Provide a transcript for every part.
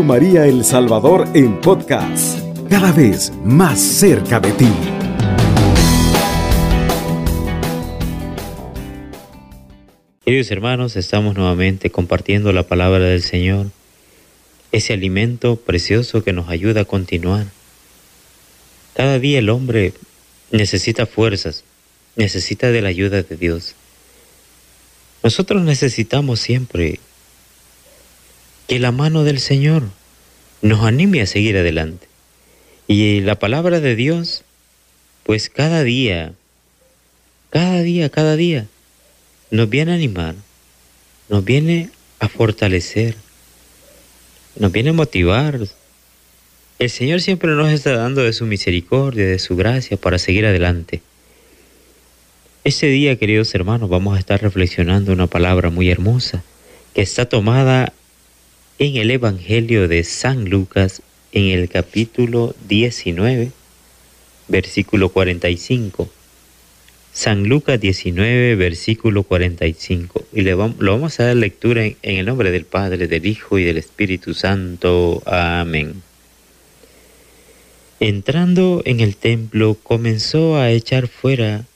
María El Salvador en podcast, cada vez más cerca de ti. Queridos hermanos, estamos nuevamente compartiendo la palabra del Señor, ese alimento precioso que nos ayuda a continuar. Cada día el hombre necesita fuerzas, necesita de la ayuda de Dios. Nosotros necesitamos siempre que la mano del Señor nos anime a seguir adelante. Y la palabra de Dios, pues cada día, cada día, cada día, nos viene a animar, nos viene a fortalecer, nos viene a motivar. El Señor siempre nos está dando de su misericordia, de su gracia para seguir adelante. Este día, queridos hermanos, vamos a estar reflexionando una palabra muy hermosa que está tomada en el Evangelio de San Lucas en el capítulo 19, versículo 45. San Lucas 19, versículo 45. Y le vamos, lo vamos a dar lectura en, en el nombre del Padre, del Hijo y del Espíritu Santo. Amén. Entrando en el templo, comenzó a echar fuera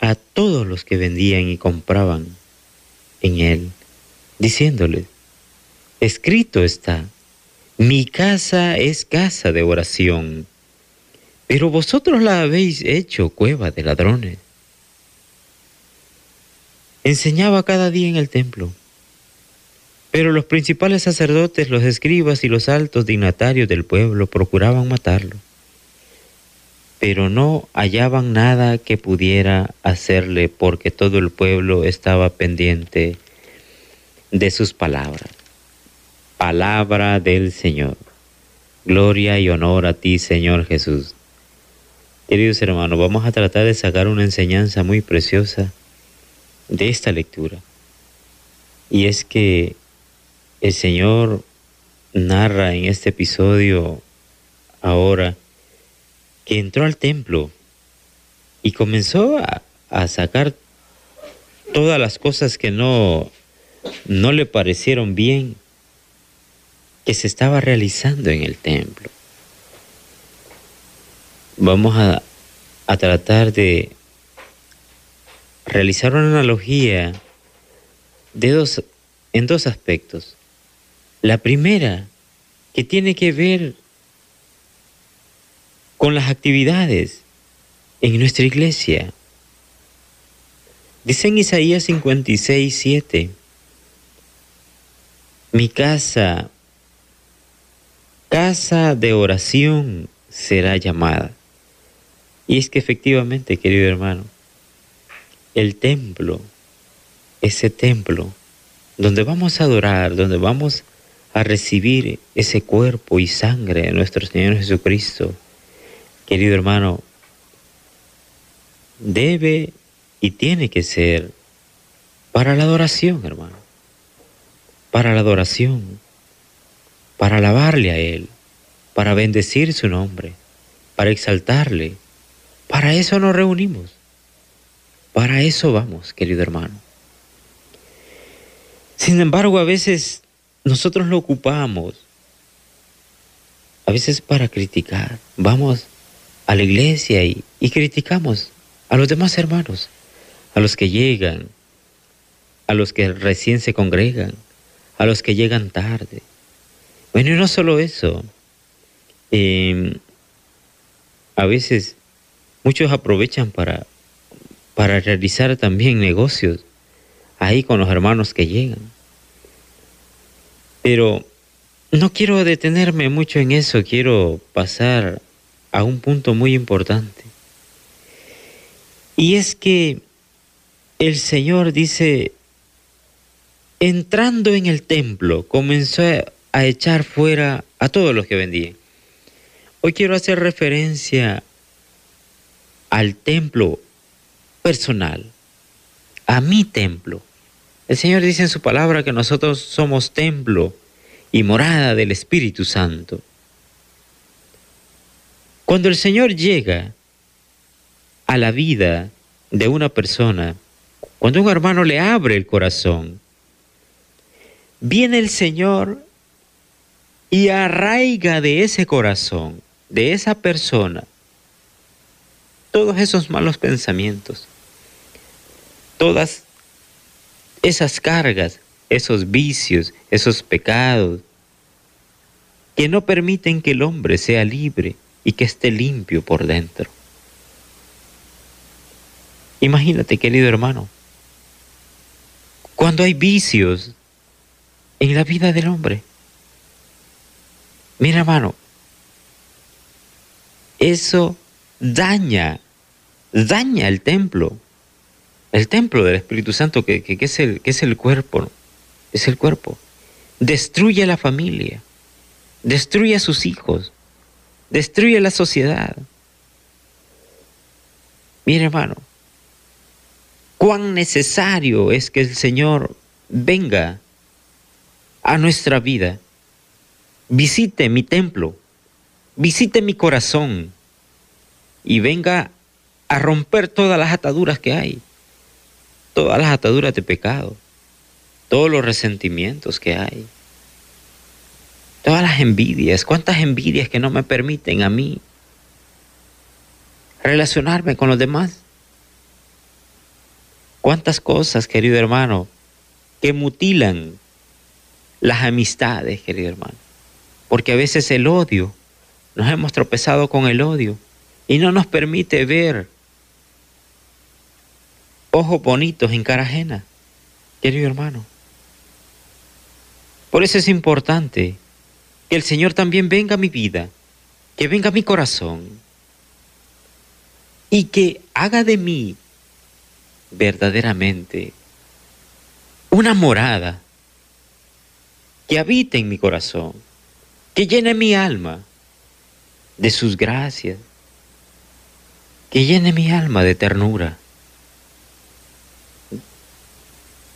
a todos los que vendían y compraban en él, diciéndoles, Escrito está, mi casa es casa de oración, pero vosotros la habéis hecho cueva de ladrones. Enseñaba cada día en el templo, pero los principales sacerdotes, los escribas y los altos dignatarios del pueblo procuraban matarlo, pero no hallaban nada que pudiera hacerle porque todo el pueblo estaba pendiente de sus palabras. Palabra del Señor. Gloria y honor a ti, Señor Jesús. Queridos hermanos, vamos a tratar de sacar una enseñanza muy preciosa de esta lectura. Y es que el Señor narra en este episodio ahora que entró al templo y comenzó a, sacar todas las cosas que no, no le parecieron bien que se estaba realizando en el templo. Vamos a, a tratar de realizar una analogía de dos, en dos aspectos. La primera, que tiene que ver con las actividades en nuestra iglesia. Dice en Isaías 56, 7, mi casa casa de oración será llamada. Y es que efectivamente, querido hermano, el templo, ese templo, donde vamos a adorar, donde vamos a recibir ese cuerpo y sangre de nuestro Señor Jesucristo, querido hermano, debe y tiene que ser para la adoración, hermano, para la adoración para alabarle a Él, para bendecir su nombre, para exaltarle. Para eso nos reunimos. Para eso vamos, querido hermano. Sin embargo, a veces nosotros lo ocupamos, a veces para criticar. Vamos a la iglesia y, y criticamos a los demás hermanos, a los que llegan, a los que recién se congregan, a los que llegan tarde, bueno, y no solo eso. Em, a veces muchos aprovechan para, para realizar también negocios ahí con los hermanos que llegan. Pero no quiero detenerme mucho en eso, quiero pasar a un punto muy importante. Y es que el Señor dice, entrando en el templo, comenzó a echar fuera a todos los que vendían. Hoy quiero hacer referencia al templo personal, a mi templo. El Señor dice en su palabra que nosotros somos templo y morada del Espíritu Santo. Cuando el Señor llega a la vida de una persona, cuando un hermano le abre el corazón, viene el Señor y arraiga de ese corazón, de esa persona, todos esos malos pensamientos, todas esas cargas, esos vicios, esos pecados, que no permiten que el hombre sea libre y que esté limpio por dentro. Imagínate, querido hermano, cuando hay vicios en la vida del hombre. Mira, hermano, eso daña, daña el templo, el templo del Espíritu Santo, que, es, el, que es el cuerpo, es el cuerpo. Destruye a la familia, destruye a sus hijos, destruye la sociedad. Mira, hermano, cuán necesario es que el Señor venga a nuestra vida, visite mi templo, visite mi corazón y venga a romper todas las ataduras que hay, todas las ataduras de pecado, todos los resentimientos que hay, todas las envidias, cuántas envidias que no me permiten a mí relacionarme con los demás. ¿Cuántas cosas, querido hermano, que mutilan las amistades, querido hermano? Porque a veces el odio, nos hemos tropezado con el odio y no nos permite ver ojos bonitos en cara ajena, querido hermano. Por eso es importante que el Señor también venga a mi vida, que venga a mi corazón y que haga de mí verdaderamente una morada que habite en mi corazón, que llene mi alma de sus gracias, que llene mi alma de ternura.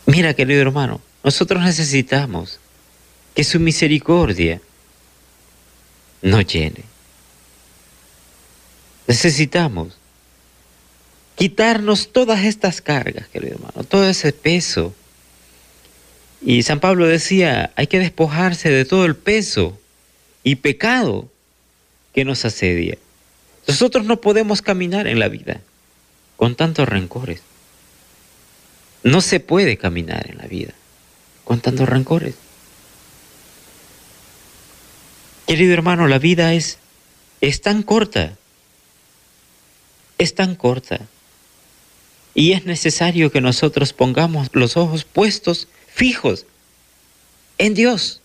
Mira, querido hermano, nosotros necesitamos que su misericordia nos llene. Necesitamos quitarnos todas estas cargas, querido hermano, todo ese peso. Y San Pablo decía, hay que despojarse de todo el peso y pecado que nos asedia. Nosotros no podemos caminar en la vida con tantos rencores. No se puede caminar en la vida con tantos rencores. Querido hermano, la vida es, es tan corta, es tan corta y es necesario que nosotros pongamos los ojos puestos, fijos, en Dios,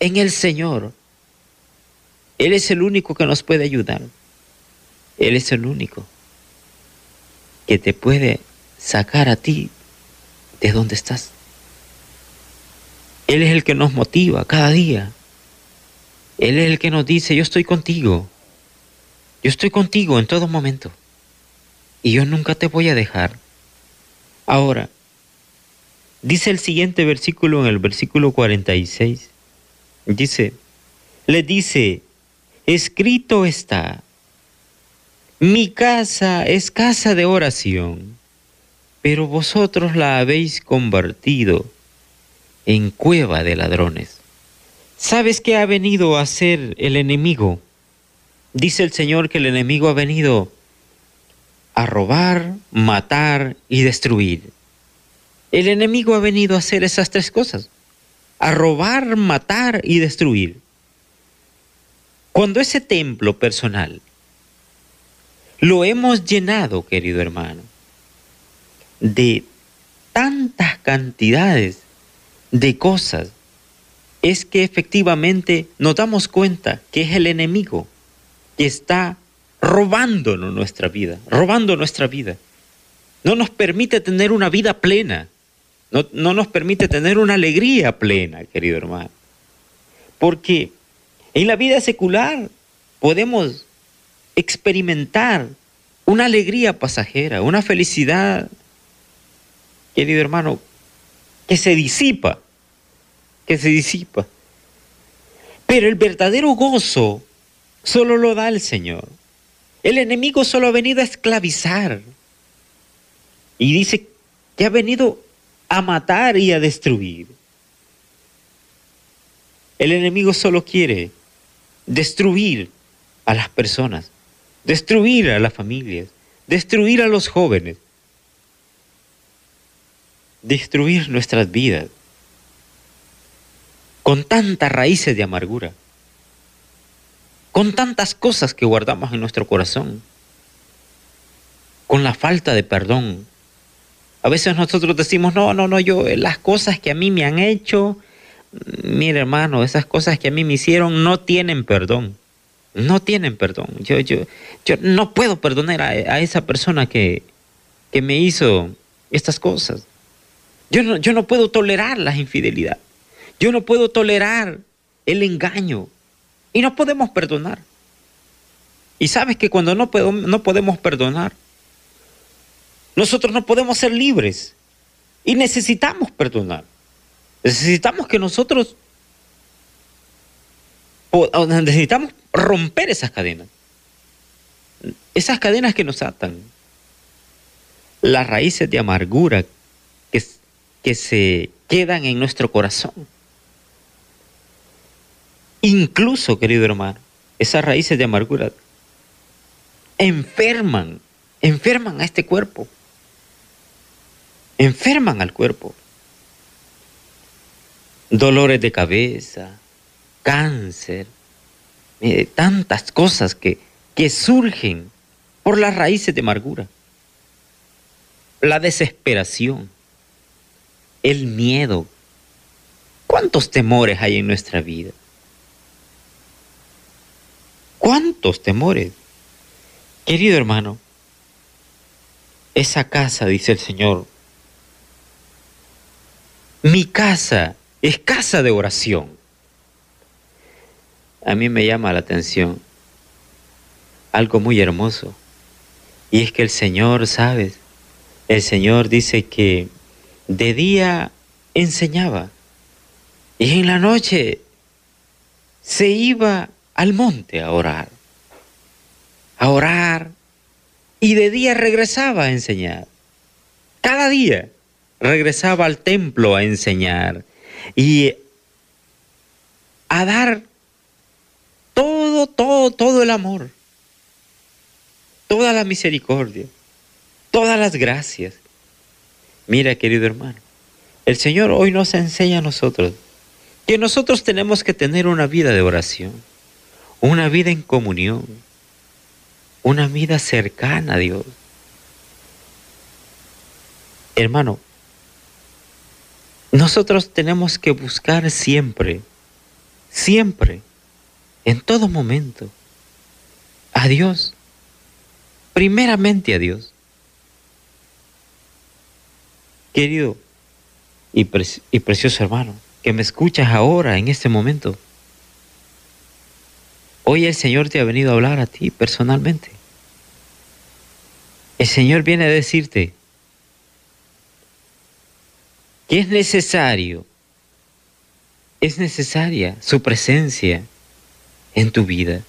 en el Señor. Él es el único que nos puede ayudar. Él es el único que te puede sacar a ti de donde estás. Él es el que nos motiva cada día. Él es el que nos dice, yo estoy contigo. Yo estoy contigo en todo momento. Y yo nunca te voy a dejar. Ahora, dice el siguiente versículo en el versículo 46, dice, le dice, escrito está, mi casa es casa de oración, pero vosotros la habéis convertido en cueva de ladrones. ¿Sabes qué ha venido a hacer el enemigo? Dice el Señor que el enemigo ha venido a robar, matar y destruir. El enemigo ha venido a hacer esas tres cosas, a robar, matar y destruir. Cuando ese templo personal lo hemos llenado, querido hermano, de tantas cantidades de cosas, es que efectivamente nos damos cuenta que es el enemigo que está robándonos nuestra vida, robando nuestra vida. No nos permite tener una vida plena, no, no nos permite tener una alegría plena, querido hermano. Porque en la vida secular podemos experimentar una alegría pasajera, una felicidad, querido hermano, que se disipa, que se disipa. Pero el verdadero gozo solo lo da el Señor. El enemigo solo ha venido a esclavizar. Y dice que ha venido a matar y a destruir. El enemigo solo quiere destruir a las personas, destruir a las familias, destruir a los jóvenes, destruir nuestras vidas con tantas raíces de amargura, con tantas cosas que guardamos en nuestro corazón, con la falta de perdón. A veces nosotros decimos, no, no, no, yo las cosas que a mí me han hecho, mire hermano, esas cosas que a mí me hicieron no tienen perdón. No tienen perdón. Yo, yo, yo no puedo perdonar a, a esa persona que, que, me hizo estas cosas. Yo no, yo no puedo tolerar la infidelidad. Yo no puedo tolerar el engaño. Y no podemos perdonar. Y sabes que cuando no, puedo, no podemos perdonar, nosotros no podemos ser libres. Y necesitamos perdonar. Necesitamos que nosotros necesitamos romper esas cadenas. Esas cadenas que nos atan. Las raíces de amargura que, que se quedan en nuestro corazón. Incluso, querido hermano, esas raíces de amargura enferman, enferman a este cuerpo. Enferman al cuerpo dolores de cabeza, cáncer, tantas cosas que, que surgen por las raíces de amargura. La desesperación, el miedo. ¿Cuántos temores hay en nuestra vida? ¿Cuántos temores? Querido hermano, esa casa, dice el Señor, mi casa es casa de oración. A mí me llama la atención algo muy hermoso. Y es que el Señor, ¿sabes? El Señor dice que de día enseñaba y en la noche se iba al monte a orar. A orar y de día regresaba a enseñar. Cada día regresaba al templo a enseñar y a dar todo, todo, todo el amor, toda la misericordia, todas las gracias. Mira, querido hermano, el Señor hoy nos enseña a nosotros que nosotros tenemos que tener una vida de oración, una vida en comunión, una vida cercana a Dios. Hermano, nosotros tenemos que buscar siempre, siempre, en todo momento, a Dios, primeramente a Dios. Querido y, precioso hermano, que me escuchas ahora, en este momento, hoy el Señor te ha venido a hablar a ti personalmente. El Señor viene a decirte, que es necesario, es necesaria su presencia en tu vida.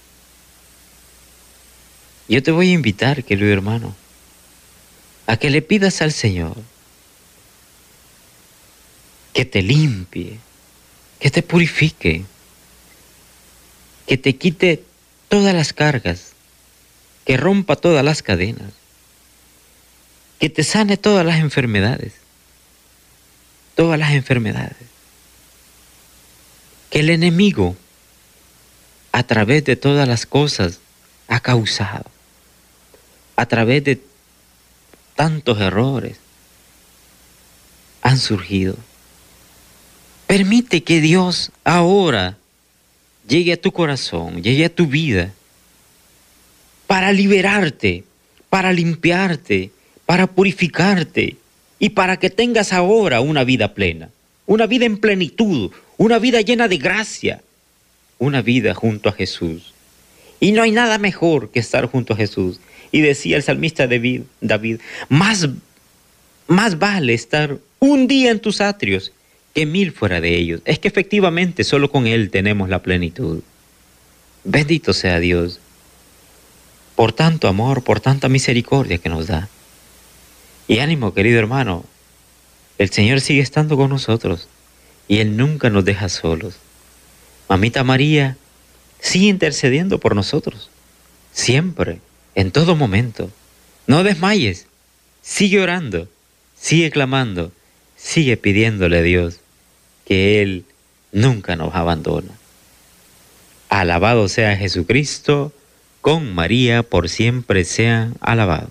Yo te voy a invitar, querido hermano, a que le pidas al Señor que te limpie, que te purifique, que te quite todas las cargas, que rompa todas las cadenas, que te sane todas las enfermedades todas las enfermedades que el enemigo a través de todas las cosas ha causado, a través de tantos errores han surgido. Permite que Dios ahora llegue a tu corazón, llegue a tu vida, para liberarte, para limpiarte, para purificarte, y para que tengas ahora una vida plena, una vida en plenitud, una vida llena de gracia, una vida junto a Jesús. Y no hay nada mejor que estar junto a Jesús. Y decía el salmista David, más, más vale estar un día en tus atrios que mil fuera de ellos. Es que efectivamente solo con Él tenemos la plenitud. Bendito sea Dios por tanto amor, por tanta misericordia que nos da. Y ánimo, querido hermano, el Señor sigue estando con nosotros y Él nunca nos deja solos. Mamita María sigue intercediendo por nosotros, siempre, en todo momento. No desmayes, sigue orando, sigue clamando, sigue pidiéndole a Dios que Él nunca nos abandona. Alabado sea Jesucristo, con María por siempre sea alabado.